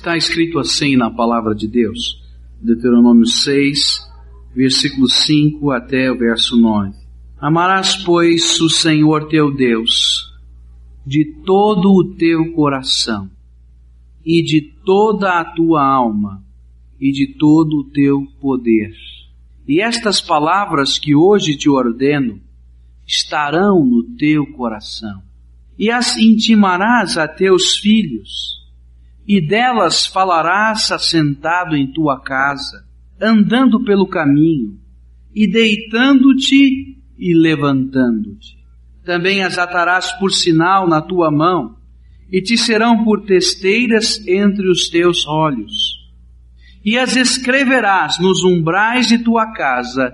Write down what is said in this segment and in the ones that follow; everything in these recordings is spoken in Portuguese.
Está escrito assim na palavra de Deus, Deuteronômio 6, versículo 5 até o verso 9. Amarás, pois, o Senhor teu Deus de todo o teu coração e de toda a tua alma e de todo o teu poder. E estas palavras que hoje te ordeno estarão no teu coração, e as intimarás a teus filhos, e delas falarás assentado em tua casa, andando pelo caminho, e deitando-te e levantando-te. Também as atarás por sinal na tua mão, e te serão por testeiras entre os teus olhos. E as escreverás nos umbrais de tua casa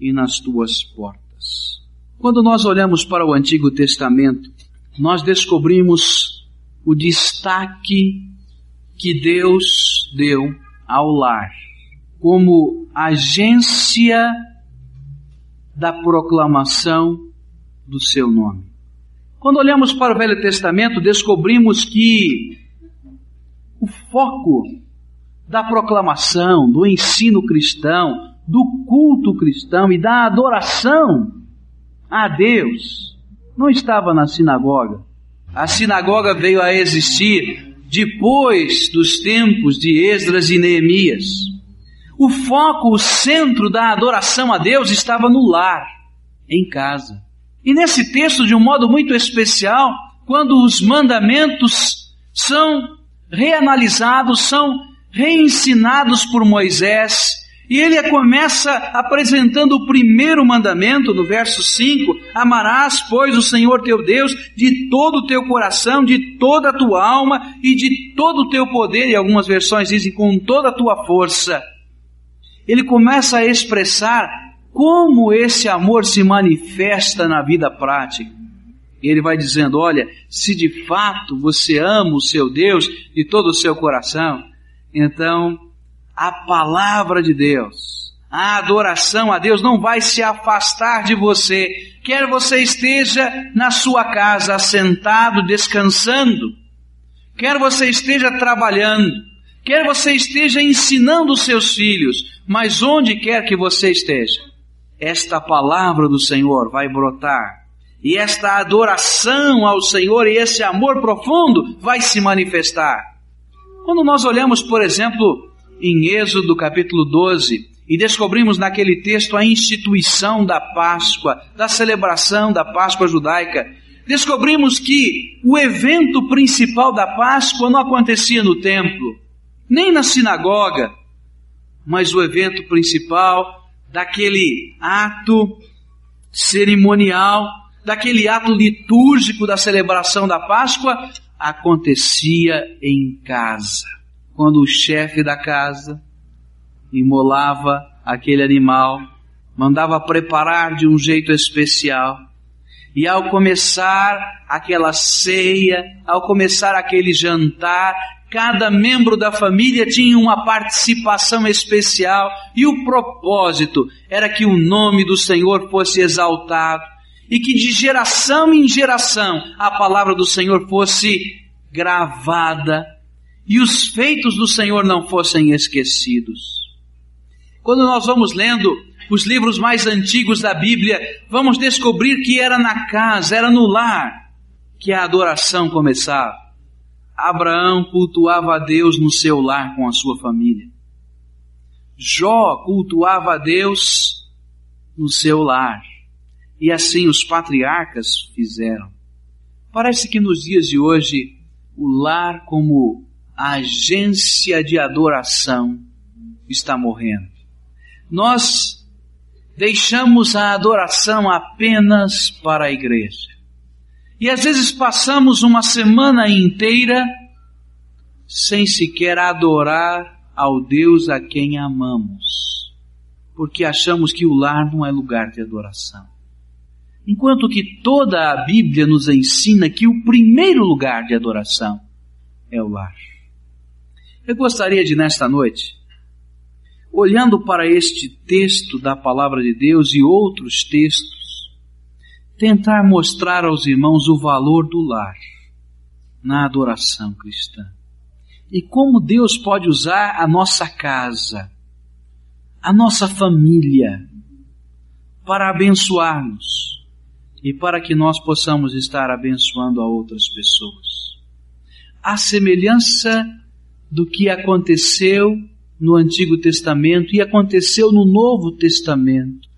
e nas tuas portas. Quando nós olhamos para o Antigo Testamento, nós descobrimos o destaque que Deus deu ao lar como agência da proclamação do seu nome. Quando olhamos para o Velho Testamento, descobrimos que o foco da proclamação, do ensino cristão, do culto cristão e da adoração a Deus não estava na sinagoga. A sinagoga veio a existir depois dos tempos de Esdras e Neemias. O foco, o centro da adoração a Deus estava no lar, em casa. E nesse texto, de um modo muito especial, quando os mandamentos são reanalisados, são reensinados por Moisés, e ele começa apresentando o primeiro mandamento, no verso 5: Amarás, pois, o Senhor teu Deus de todo o teu coração, de toda a tua alma e de todo o teu poder, e algumas versões dizem com toda a tua força. Ele começa a expressar como esse amor se manifesta na vida prática. Ele vai dizendo: Olha, se de fato você ama o seu Deus de todo o seu coração, então a palavra de Deus, a adoração a Deus não vai se afastar de você, quer você esteja na sua casa assentado, descansando, quer você esteja trabalhando, quer você esteja ensinando os seus filhos, mas onde quer que você esteja, esta palavra do Senhor vai brotar. E esta adoração ao Senhor e esse amor profundo vai se manifestar. Quando nós olhamos, por exemplo, em Êxodo capítulo 12 e descobrimos naquele texto a instituição da Páscoa, da celebração da Páscoa judaica. Descobrimos que o evento principal da Páscoa não acontecia no templo, nem na sinagoga, mas o evento principal daquele ato cerimonial, daquele ato litúrgico da celebração da Páscoa, acontecia em casa quando o chefe da casa imolava aquele animal, mandava preparar de um jeito especial. E ao começar aquela ceia, ao começar aquele jantar, cada membro da família tinha uma participação especial e o propósito era que o nome do Senhor fosse exaltado e que de geração em geração a palavra do Senhor fosse gravada e os feitos do Senhor não fossem esquecidos. Quando nós vamos lendo os livros mais antigos da Bíblia, vamos descobrir que era na casa, era no lar, que a adoração começava. Abraão cultuava a Deus no seu lar com a sua família. Jó cultuava a Deus no seu lar. E assim os patriarcas fizeram. Parece que nos dias de hoje, o lar como a agência de adoração está morrendo. Nós deixamos a adoração apenas para a igreja. E às vezes passamos uma semana inteira sem sequer adorar ao Deus a quem amamos, porque achamos que o lar não é lugar de adoração. Enquanto que toda a Bíblia nos ensina que o primeiro lugar de adoração é o lar. Eu gostaria de, nesta noite, olhando para este texto da Palavra de Deus e outros textos, tentar mostrar aos irmãos o valor do lar na adoração cristã. e como Deus pode usar a nossa casa, a nossa família, para abençoar-nos e para que nós possamos estar abençoando a outras pessoas. A semelhança do que aconteceu no Antigo Testamento e aconteceu no Novo Testamento,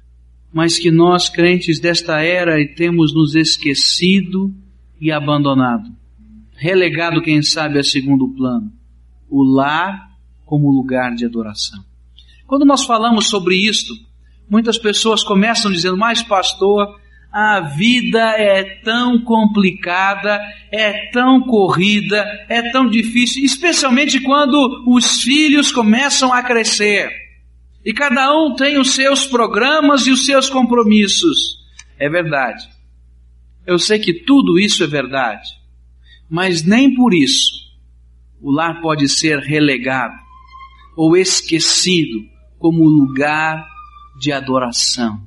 mas que nós, crentes desta era, temos nos esquecido e abandonado, relegado, quem sabe, a segundo plano, o lar como lugar de adoração. Quando nós falamos sobre isto, muitas pessoas começam dizendo, mas pastor, a vida é tão complicada, é tão corrida, é tão difícil, especialmente quando os filhos começam a crescer. E cada um tem os seus programas e os seus compromissos. É verdade. Eu sei que tudo isso é verdade. Mas nem por isso o lar pode ser relegado ou esquecido como lugar de adoração.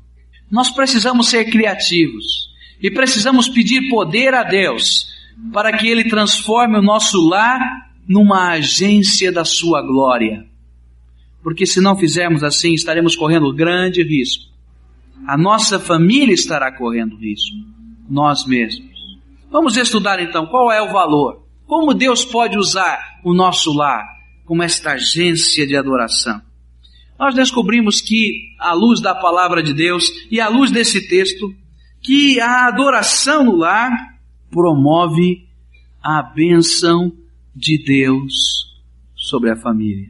Nós precisamos ser criativos e precisamos pedir poder a Deus para que Ele transforme o nosso lar numa agência da Sua glória. Porque se não fizermos assim, estaremos correndo grande risco. A nossa família estará correndo risco. Nós mesmos. Vamos estudar então qual é o valor. Como Deus pode usar o nosso lar como esta agência de adoração nós descobrimos que, à luz da palavra de Deus e à luz desse texto, que a adoração no lar promove a bênção de Deus sobre a família.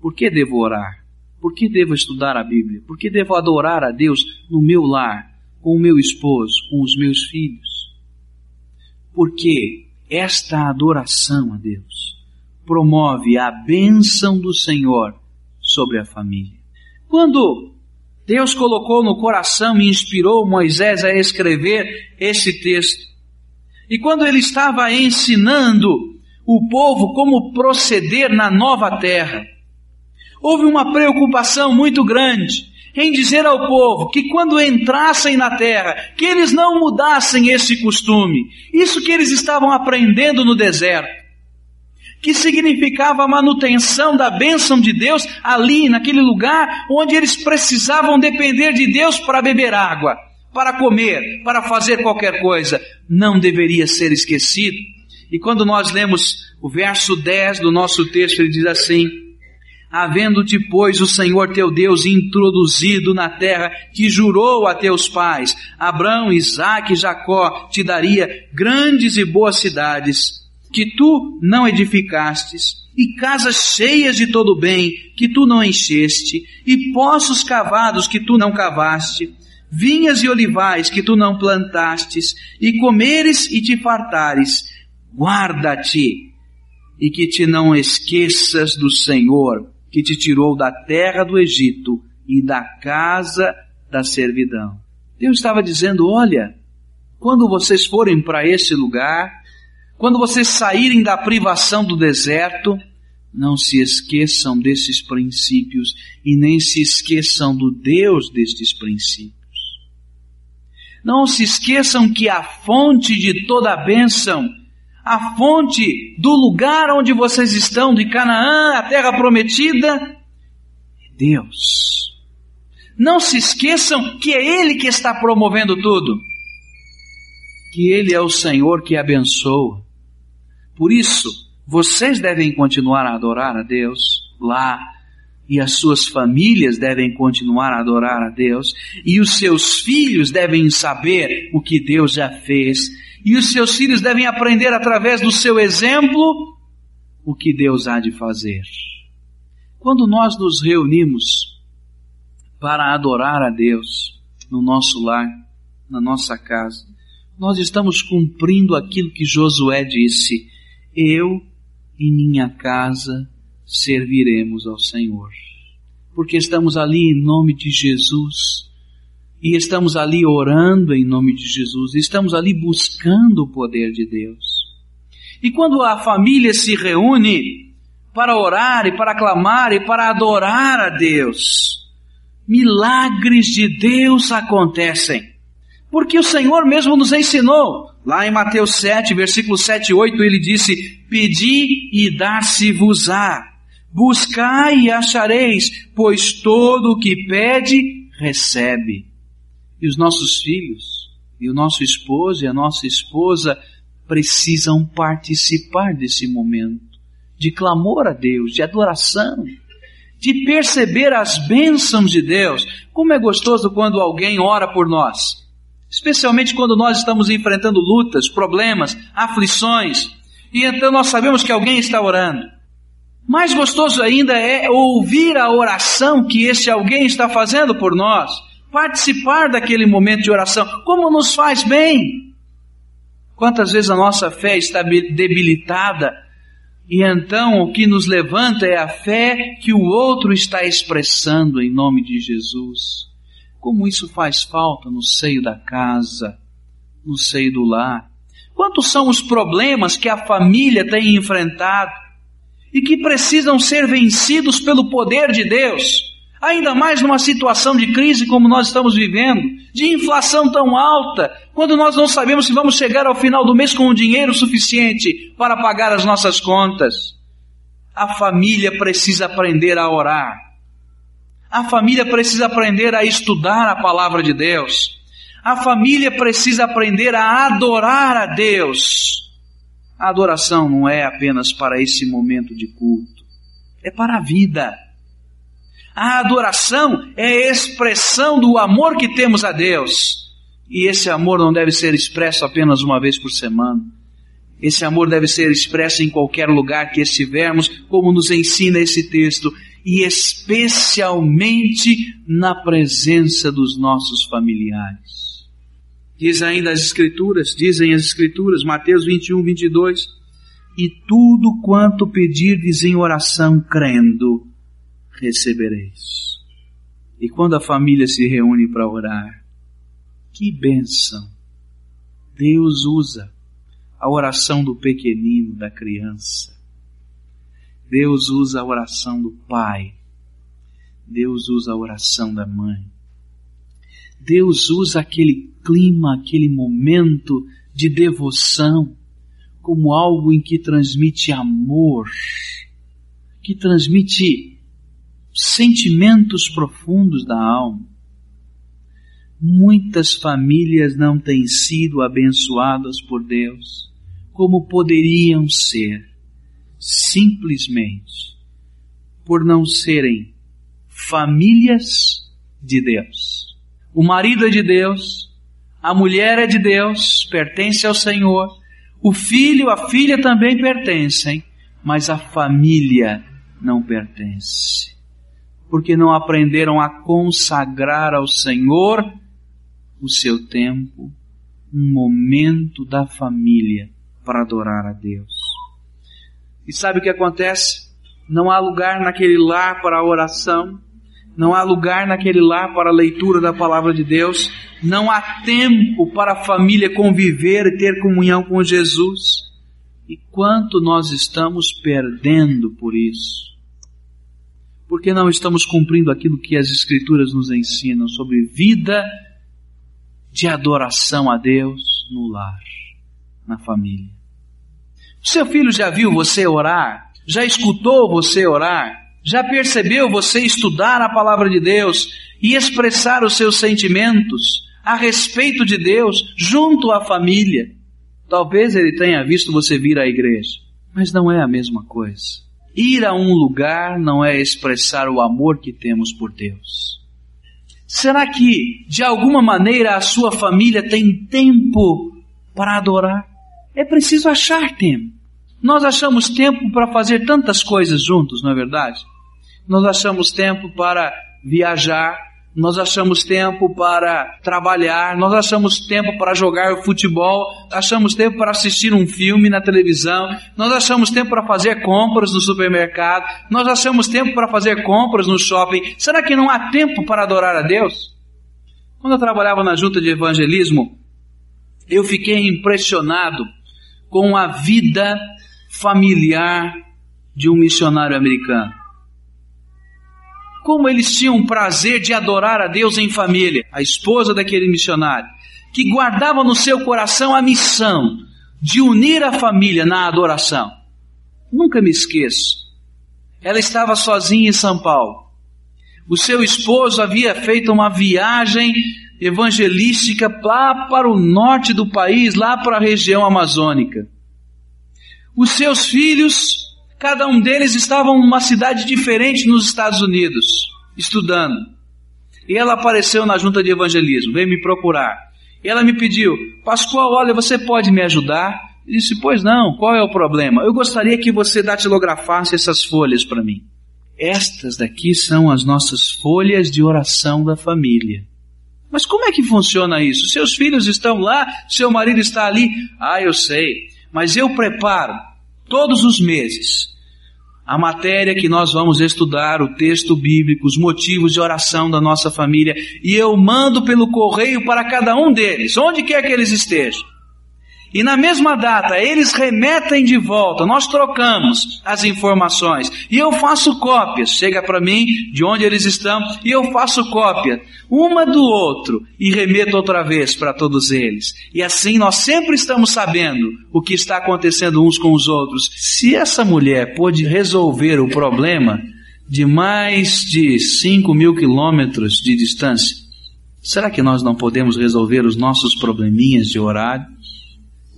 Por que devo orar? Por que devo estudar a Bíblia? Por que devo adorar a Deus no meu lar, com o meu esposo, com os meus filhos? Porque esta adoração a Deus promove a bênção do Senhor sobre a família. Quando Deus colocou no coração e inspirou Moisés a escrever esse texto, e quando ele estava ensinando o povo como proceder na nova terra, houve uma preocupação muito grande em dizer ao povo que quando entrassem na terra, que eles não mudassem esse costume, isso que eles estavam aprendendo no deserto, que significava a manutenção da bênção de Deus ali, naquele lugar onde eles precisavam depender de Deus para beber água, para comer, para fazer qualquer coisa, não deveria ser esquecido. E quando nós lemos o verso 10 do nosso texto, ele diz assim: Havendo-te, pois, o Senhor teu Deus introduzido na terra que jurou a teus pais, Abraão, Isaque e Jacó, te daria grandes e boas cidades, que tu não edificastes, e casas cheias de todo bem que tu não encheste, e poços cavados que tu não cavaste, vinhas e olivais que tu não plantastes, e comeres e te fartares, guarda-te, e que te não esqueças do Senhor, que te tirou da terra do Egito e da casa da servidão. Deus estava dizendo, olha, quando vocês forem para esse lugar, quando vocês saírem da privação do deserto, não se esqueçam desses princípios e nem se esqueçam do Deus destes princípios. Não se esqueçam que a fonte de toda a bênção, a fonte do lugar onde vocês estão, de Canaã, a terra prometida, é Deus. Não se esqueçam que é Ele que está promovendo tudo. Que Ele é o Senhor que abençoa por isso, vocês devem continuar a adorar a Deus lá, e as suas famílias devem continuar a adorar a Deus, e os seus filhos devem saber o que Deus já fez, e os seus filhos devem aprender através do seu exemplo o que Deus há de fazer. Quando nós nos reunimos para adorar a Deus no nosso lar, na nossa casa, nós estamos cumprindo aquilo que Josué disse: eu e minha casa serviremos ao Senhor. Porque estamos ali em nome de Jesus, e estamos ali orando em nome de Jesus, estamos ali buscando o poder de Deus. E quando a família se reúne para orar e para clamar e para adorar a Deus, milagres de Deus acontecem Porque o Senhor mesmo nos ensinou. Lá em Mateus 7, versículo 7 e 8, ele disse: Pedi e dar-se-vos-á. Buscai e achareis, pois todo o que pede, recebe. E os nossos filhos, e o nosso esposo e a nossa esposa precisam participar desse momento de clamor a Deus, de adoração, de perceber as bênçãos de Deus. Como é gostoso quando alguém ora por nós, especialmente quando nós estamos enfrentando lutas, problemas, aflições, e então nós sabemos que alguém está orando. Mais gostoso ainda é ouvir a oração que esse alguém está fazendo por nós, participar daquele momento de oração, como nos faz bem. Quantas vezes a nossa fé está debilitada e então o que nos levanta é a fé que o outro está expressando em nome de Jesus. Como isso faz falta no seio da casa, no seio do lar. Quantos são os problemas que a família tem enfrentado e que precisam ser vencidos pelo poder de Deus? Ainda mais numa situação de crise como nós estamos vivendo, de inflação tão alta, quando nós não sabemos se vamos chegar ao final do mês com o dinheiro suficiente para pagar as nossas contas. A família precisa aprender a orar. A família precisa aprender a estudar a palavra de Deus. A família precisa aprender a adorar a Deus. A adoração não é apenas para esse momento de culto, é para a vida. A adoração é a expressão do amor que temos a Deus. E esse amor não deve ser expresso apenas uma vez por semana. Esse amor deve ser expresso em qualquer lugar que estivermos, como nos ensina esse texto, e especialmente na presença dos nossos familiares. Diz ainda as Escrituras, dizem as Escrituras, Mateus 21, 22, e tudo quanto pedirdes em oração crendo, recebereis. E quando a família se reúne para orar, que bênção! Deus usa a oração do pequenino, da criança. Deus usa a oração do pai. Deus usa a oração da mãe. Deus usa aquele clima, aquele momento de devoção como algo em que transmite amor, que transmite sentimentos profundos da alma. Muitas famílias não têm sido abençoadas por Deus como poderiam ser, simplesmente por não serem famílias de Deus. O marido é de Deus, a mulher é de Deus, pertence ao Senhor, o filho, a filha também pertencem, mas a família não pertence porque não aprenderam a consagrar ao Senhor o seu tempo, um momento da família para adorar a Deus. E sabe o que acontece? Não há lugar naquele lar para a oração, não há lugar naquele lar para a leitura da palavra de Deus, não há tempo para a família conviver e ter comunhão com Jesus. E quanto nós estamos perdendo por isso? porque não estamos cumprindo aquilo que as Escrituras nos ensinam sobre vida de adoração a Deus no lar, na família. Seu filho já viu você orar? Já escutou você orar? Já percebeu você estudar a palavra de Deus e expressar os seus sentimentos a respeito de Deus junto à família? Talvez ele tenha visto você vir à igreja, mas não é a mesma coisa. Ir a um lugar não é expressar o amor que temos por Deus. Será que, de alguma maneira, a sua família tem tempo para adorar? É preciso achar tempo. Nós achamos tempo para fazer tantas coisas juntos, não é verdade? Nós achamos tempo para viajar, nós achamos tempo para trabalhar, nós achamos tempo para jogar futebol, achamos tempo para assistir um filme na televisão, nós achamos tempo para fazer compras no supermercado, nós achamos tempo para fazer compras no shopping. Será que não há tempo para adorar a Deus? Quando eu trabalhava na junta de evangelismo, eu fiquei impressionado com a vida familiar de um missionário americano como eles tinham prazer de adorar a Deus em família. A esposa daquele missionário que guardava no seu coração a missão de unir a família na adoração. Nunca me esqueço. Ela estava sozinha em São Paulo. O seu esposo havia feito uma viagem evangelística lá para o norte do país, lá para a região amazônica. Os seus filhos, cada um deles estavam numa cidade diferente nos Estados Unidos, estudando. E ela apareceu na junta de evangelismo, veio me procurar. E ela me pediu, Pascoal, olha, você pode me ajudar? Eu disse, pois não, qual é o problema? Eu gostaria que você datilografasse essas folhas para mim. Estas daqui são as nossas folhas de oração da família. Mas como é que funciona isso? Seus filhos estão lá, seu marido está ali. Ah, eu sei. Mas eu preparo todos os meses a matéria que nós vamos estudar, o texto bíblico, os motivos de oração da nossa família, e eu mando pelo correio para cada um deles, onde quer que eles estejam. E na mesma data, eles remetem de volta, nós trocamos as informações. E eu faço cópias, chega para mim de onde eles estão, e eu faço cópia, uma do outro, e remeto outra vez para todos eles. E assim nós sempre estamos sabendo o que está acontecendo uns com os outros. Se essa mulher pôde resolver o problema de mais de 5 mil quilômetros de distância, será que nós não podemos resolver os nossos probleminhas de horário?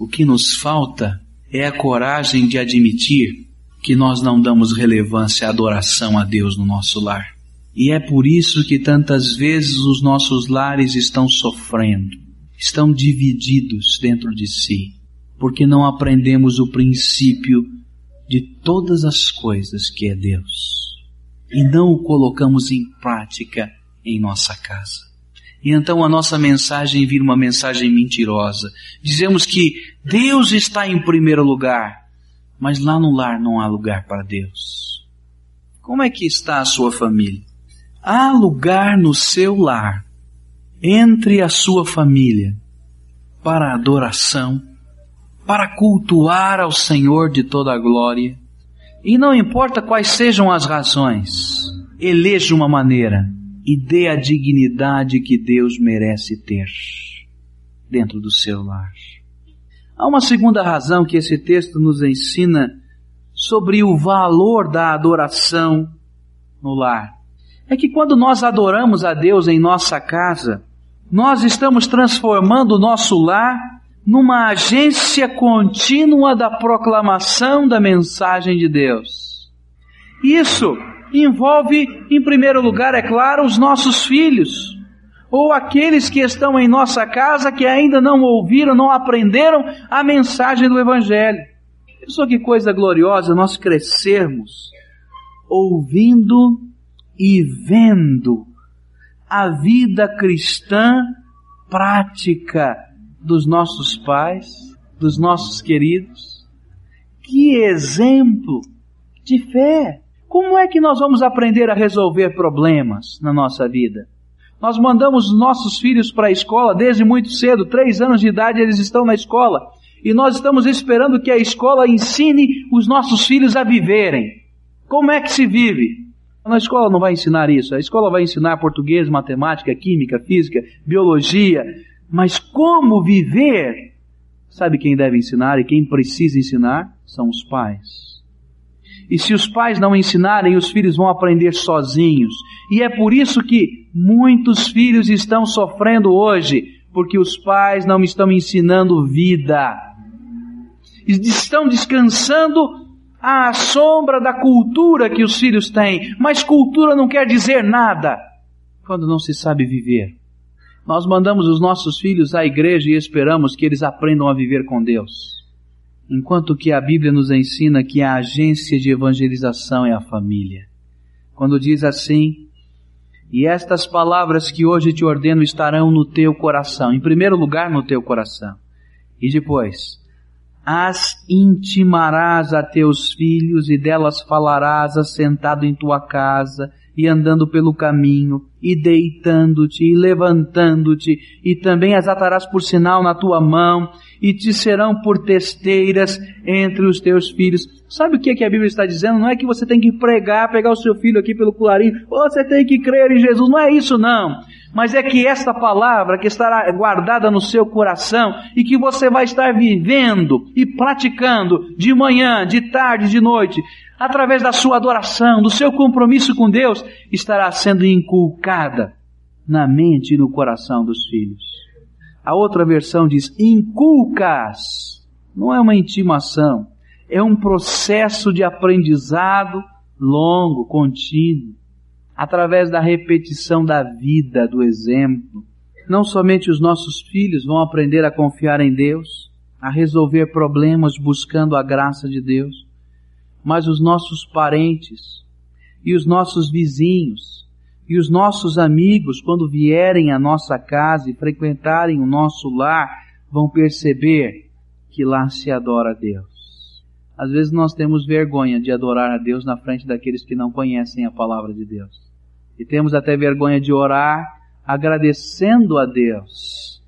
O que nos falta é a coragem de admitir que nós não damos relevância à adoração a Deus no nosso lar. E é por isso que tantas vezes os nossos lares estão sofrendo, estão divididos dentro de si, porque não aprendemos o princípio de todas as coisas que é Deus e não o colocamos em prática em nossa casa. E então a nossa mensagem vira uma mensagem mentirosa. Dizemos que Deus está em primeiro lugar, mas lá no lar não há lugar para Deus. Como é que está a sua família? Há lugar no seu lar, entre a sua família, para adoração, para cultuar ao Senhor de toda a glória. E não importa quais sejam as razões, eleja uma maneira e dê a dignidade que Deus merece ter dentro do seu lar. Há uma segunda razão que esse texto nos ensina sobre o valor da adoração no lar. É que quando nós adoramos a Deus em nossa casa, nós estamos transformando o nosso lar numa agência contínua da proclamação da mensagem de Deus. Isso envolve, em primeiro lugar, é claro, os nossos filhos, ou aqueles que estão em nossa casa que ainda não ouviram, não aprenderam a mensagem do Evangelho. Pensou que coisa gloriosa nós crescermos ouvindo e vendo a vida cristã prática dos nossos pais, dos nossos queridos. Que exemplo de fé! Como é que nós vamos aprender a resolver problemas na nossa vida? Nós mandamos nossos filhos para a escola desde muito cedo, três anos de idade eles estão na escola. E nós estamos esperando que a escola ensine os nossos filhos a viverem. Como é que se vive? A escola não vai ensinar isso. A escola vai ensinar português, matemática, química, física, biologia. Mas como viver? Sabe quem deve ensinar e quem precisa ensinar? São os pais. E se os pais não ensinarem, os filhos vão aprender sozinhos. E é por isso que muitos filhos estão sofrendo hoje, porque os pais não estão ensinando vida. Estão descansando à sombra da cultura que os filhos têm. Mas cultura não quer dizer nada quando não se sabe viver. Nós mandamos os nossos filhos à igreja e esperamos que eles aprendam a viver com Deus enquanto que a Bíblia nos ensina que a agência de evangelização é a família. Quando diz assim, e estas palavras que hoje te ordeno estarão no teu coração, em primeiro lugar no teu coração, e depois, as intimarás a teus filhos e delas falarás assentado em tua casa e andando pelo caminho e deitando-te e levantando-te e também as atarás por sinal na tua mão e te serão por testeiras entre os teus filhos. Sabe o que, é que a Bíblia está dizendo? Não é que você tem que pregar, pegar o seu filho aqui pelo colarinho, ou você tem que crer em Jesus. Não é isso não. mas é que esta palavra que estará guardada no seu coração e que você vai estar vivendo e praticando de manhã, de tarde, de noite, através da sua adoração, do seu compromisso com Deus, estará sendo inculcada na mente e no coração dos filhos. A outra versão diz inculcas. Não é uma intimação, é um processo de aprendizado longo, contínuo através da repetição da vida, do exemplo. Não somente os nossos filhos vão aprender a confiar em Deus, a resolver problemas buscando a graça de Deus, mas os nossos parentes e os nossos vizinhos e os nossos amigos, quando vierem à nossa casa e frequentarem o nosso lar, vão perceber que lá se adora a Deus. Às vezes nós temos vergonha de adorar a Deus na frente daqueles que não conhecem a palavra de Deus. E temos até vergonha de orar agradecendo a Deus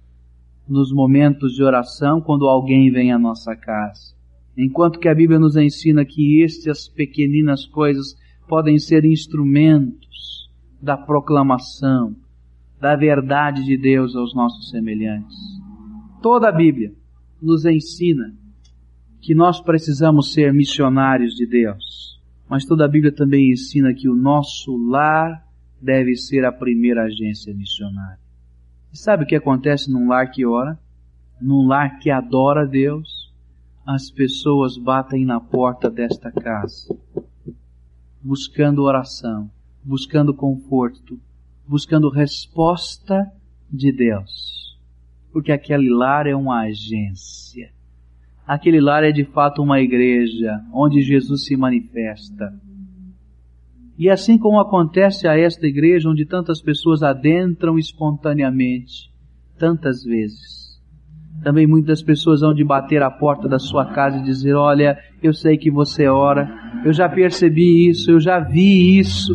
nos momentos de oração quando alguém vem à nossa casa. Enquanto que a Bíblia nos ensina que estas pequeninas coisas podem ser instrumentos da proclamação da verdade de Deus aos nossos semelhantes. Toda a Bíblia nos ensina que nós precisamos ser missionários de Deus. Mas toda a Bíblia também ensina que o nosso lar deve ser a primeira agência missionária. E sabe o que acontece num lar que ora? Num lar que adora Deus, as pessoas batem na porta desta casa, buscando oração, buscando conforto, buscando resposta de Deus. Porque aquele lar é uma agência. Aquele lar é de fato uma igreja onde Jesus se manifesta. E assim como acontece a esta igreja onde tantas pessoas adentram espontaneamente, tantas vezes, também muitas pessoas vão de bater a porta da sua casa e dizer: Olha, eu sei que você ora, eu já percebi isso, eu já vi isso,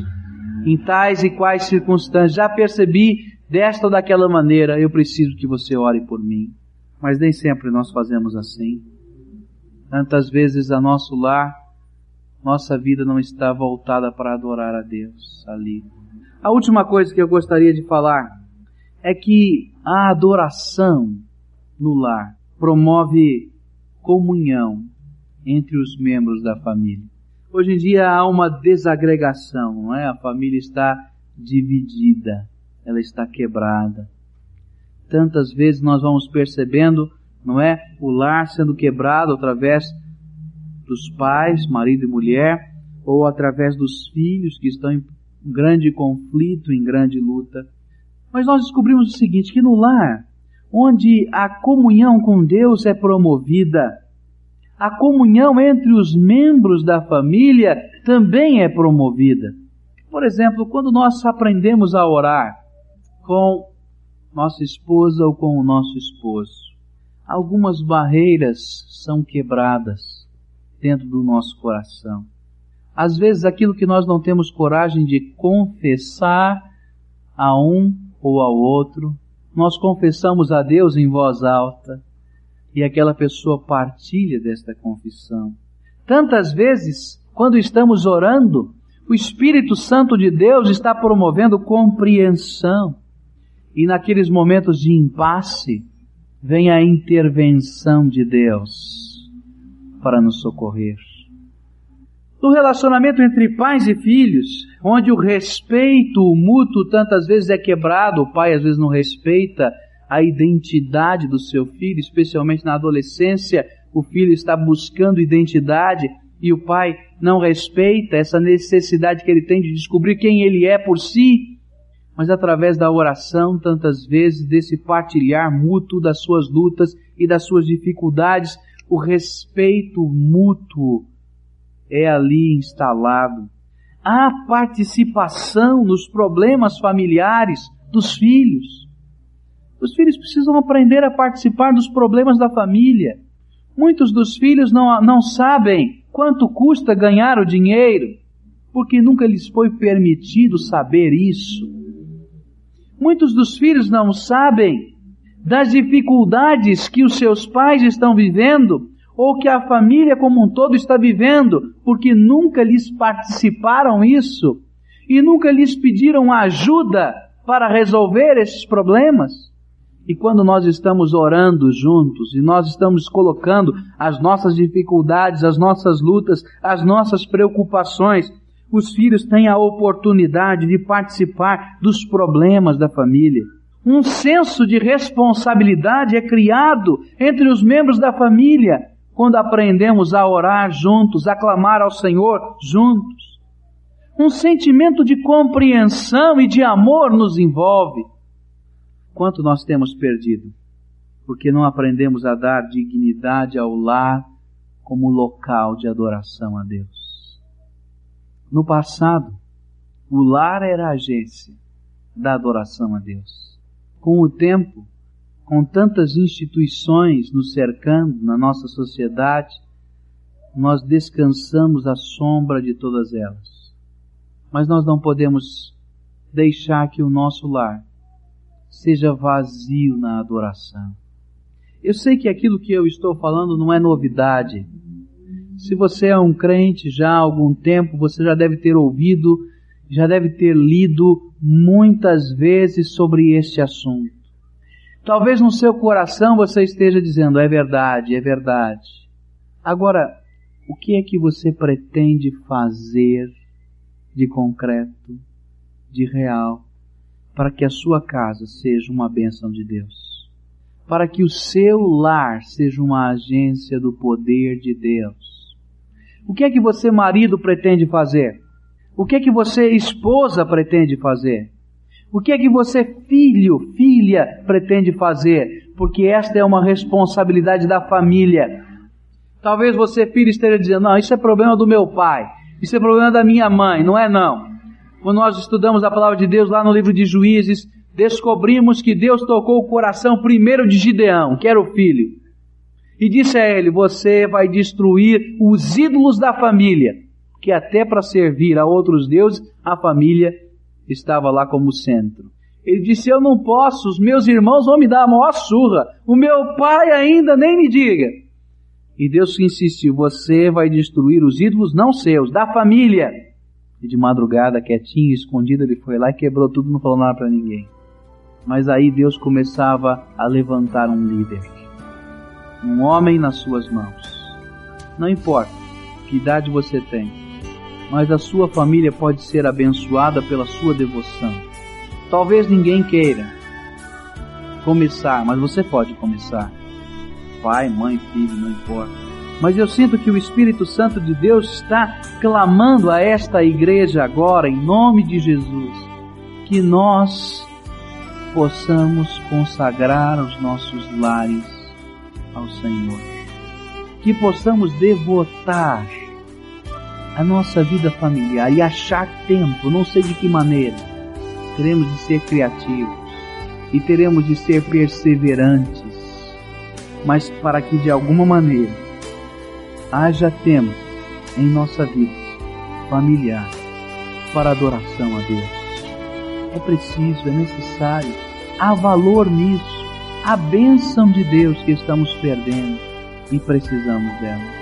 em tais e quais circunstâncias, já percebi desta ou daquela maneira, eu preciso que você ore por mim. Mas nem sempre nós fazemos assim. Tantas vezes a nosso lar, nossa vida não está voltada para adorar a Deus ali. A última coisa que eu gostaria de falar é que a adoração no lar promove comunhão entre os membros da família. Hoje em dia há uma desagregação, não é? A família está dividida, ela está quebrada. Tantas vezes nós vamos percebendo não é? O lar sendo quebrado através dos pais, marido e mulher, ou através dos filhos que estão em grande conflito, em grande luta. Mas nós descobrimos o seguinte, que no lar, onde a comunhão com Deus é promovida, a comunhão entre os membros da família também é promovida. Por exemplo, quando nós aprendemos a orar com nossa esposa ou com o nosso esposo, algumas barreiras são quebradas dentro do nosso coração. Às vezes aquilo que nós não temos coragem de confessar a um ou ao outro, nós confessamos a Deus em voz alta e aquela pessoa partilha desta confissão. Tantas vezes, quando estamos orando, o Espírito Santo de Deus está promovendo compreensão. E naqueles momentos de impasse, vem a intervenção de Deus para nos socorrer. No relacionamento entre pais e filhos, onde o respeito mútuo tantas vezes é quebrado, o pai às vezes não respeita a identidade do seu filho, especialmente na adolescência, o filho está buscando identidade e o pai não respeita essa necessidade que ele tem de descobrir quem ele é por si mas através da oração, tantas vezes, desse partilhar mútuo das suas lutas e das suas dificuldades, o respeito mútuo é ali instalado. Há participação nos problemas familiares dos filhos. Os filhos precisam aprender a participar dos problemas da família. Muitos dos filhos não, não sabem quanto custa ganhar o dinheiro, porque nunca lhes foi permitido saber isso. Muitos dos filhos não sabem das dificuldades que os seus pais estão vivendo ou que a família como um todo está vivendo, porque nunca lhes participaram isso e nunca lhes pediram ajuda para resolver esses problemas. E quando nós estamos orando juntos e nós estamos colocando as nossas dificuldades, as nossas lutas, as nossas preocupações, os filhos têm a oportunidade de participar dos problemas da família. Um senso de responsabilidade é criado entre os membros da família quando aprendemos a orar juntos, a clamar ao Senhor juntos. Um sentimento de compreensão e de amor nos envolve. Quanto nós temos perdido? Porque não aprendemos a dar dignidade ao lar como local de adoração a Deus. No passado, o lar era a agência da adoração a Deus. Com o tempo, com tantas instituições nos cercando na nossa sociedade, nós descansamos à sombra de todas elas. Mas nós não podemos deixar que o nosso lar seja vazio na adoração. Eu sei que aquilo que eu estou falando não é novidade. Se você é um crente já há algum tempo, você já deve ter ouvido, já deve ter lido muitas vezes sobre este assunto. Talvez no seu coração você esteja dizendo, é verdade, é verdade. Agora, o que é que você pretende fazer de concreto, de real, para que a sua casa seja uma bênção de Deus? Para que o seu lar seja uma agência do poder de Deus? O que é que você, marido, pretende fazer? O que é que você, esposa, pretende fazer? O que é que você, filho, filha, pretende fazer? Porque esta é uma responsabilidade da família. Talvez você, filho, esteja dizendo: não, isso é problema do meu pai, isso é problema da minha mãe. Não é, não. Quando nós estudamos a palavra de Deus lá no livro de Juízes, descobrimos que Deus tocou o coração primeiro de Gideão, que era o filho, e disse a ele: Você vai destruir os ídolos da família, que até para servir a outros deuses, a família estava lá como centro. Ele disse: Eu não posso, os meus irmãos vão me dar a maior surra, o meu pai ainda nem me diga. E Deus insistiu: Você vai destruir os ídolos não seus, da família. E de madrugada, quietinho, escondido, ele foi lá e quebrou tudo, não falou nada para ninguém. Mas aí Deus começava a levantar um líder, um homem nas suas mãos. Não importa que idade você tem, mas a sua família pode ser abençoada pela sua devoção. Talvez ninguém queira começar, mas você pode começar. Pai, mãe, filho, não importa. Mas eu sinto que o Espírito Santo de Deus está clamando a esta igreja agora, em nome de Jesus, que nós possamos consagrar os nossos lares ao Senhor. Que possamos devotar a nossa vida familiar e achar tempo, não sei de que maneira, teremos de ser criativos e teremos de ser perseverantes, mas para que de alguma maneira haja tempo em nossa vida familiar para adoração a Deus. É preciso, é necessário, há valor nisso, a bênção de Deus que estamos perdendo e precisamos dela.